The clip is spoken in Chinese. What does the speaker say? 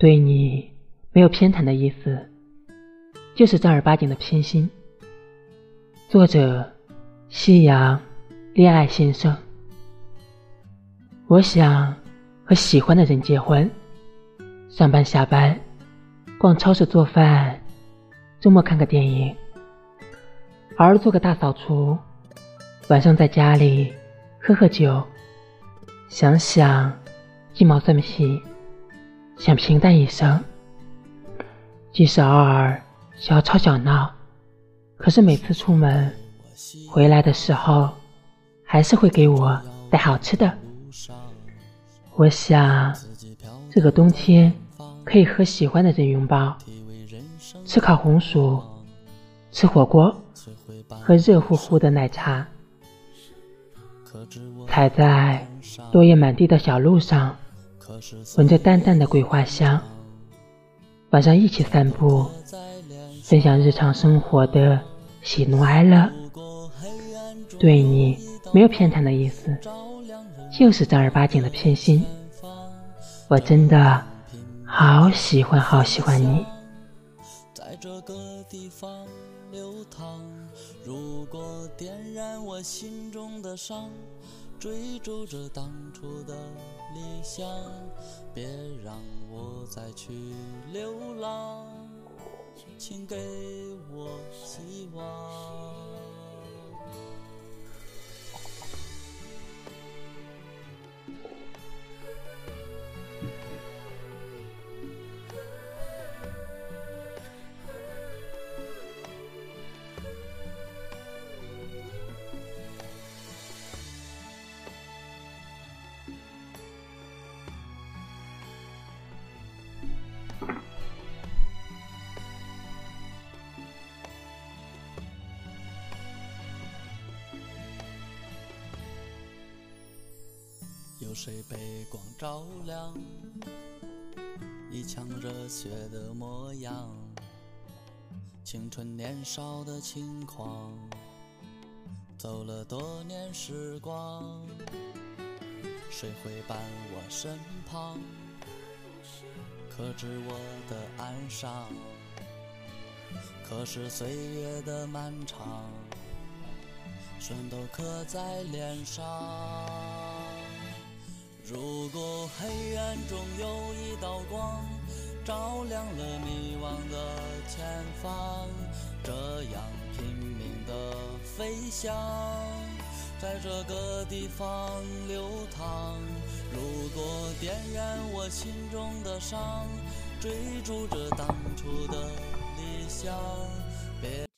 对你没有偏袒的意思，就是正儿八经的偏心。作者：夕阳，恋爱先生。我想和喜欢的人结婚，上班下班，逛超市做饭，周末看个电影，偶尔做个大扫除，晚上在家里喝喝酒，想想鸡毛蒜皮。想平淡一生，即使偶尔小吵小闹，可是每次出门回来的时候，还是会给我带好吃的。我想，这个冬天可以和喜欢的人拥抱，吃烤红薯，吃火锅，喝热乎乎的奶茶，踩在落叶满地的小路上。闻着淡淡的桂花香，晚上一起散步，分享日常生活的喜怒哀乐。对你没有偏袒的意思，就是正儿八经的偏心。我真的好喜欢好喜欢你。在这个地方流淌，如果点燃我心中的伤。追逐着当初的理想，别让我再去流浪，请给我希望。有谁被光照亮？一腔热血的模样，青春年少的轻狂，走了多年时光，谁会伴我身旁，可知我的哀伤？可是岁月的漫长，全都刻在脸上。如果黑暗中有一道光，照亮了迷惘的前方，这样拼命的飞翔，在这个地方流淌。如果点燃我心中的伤，追逐着当初的理想，别。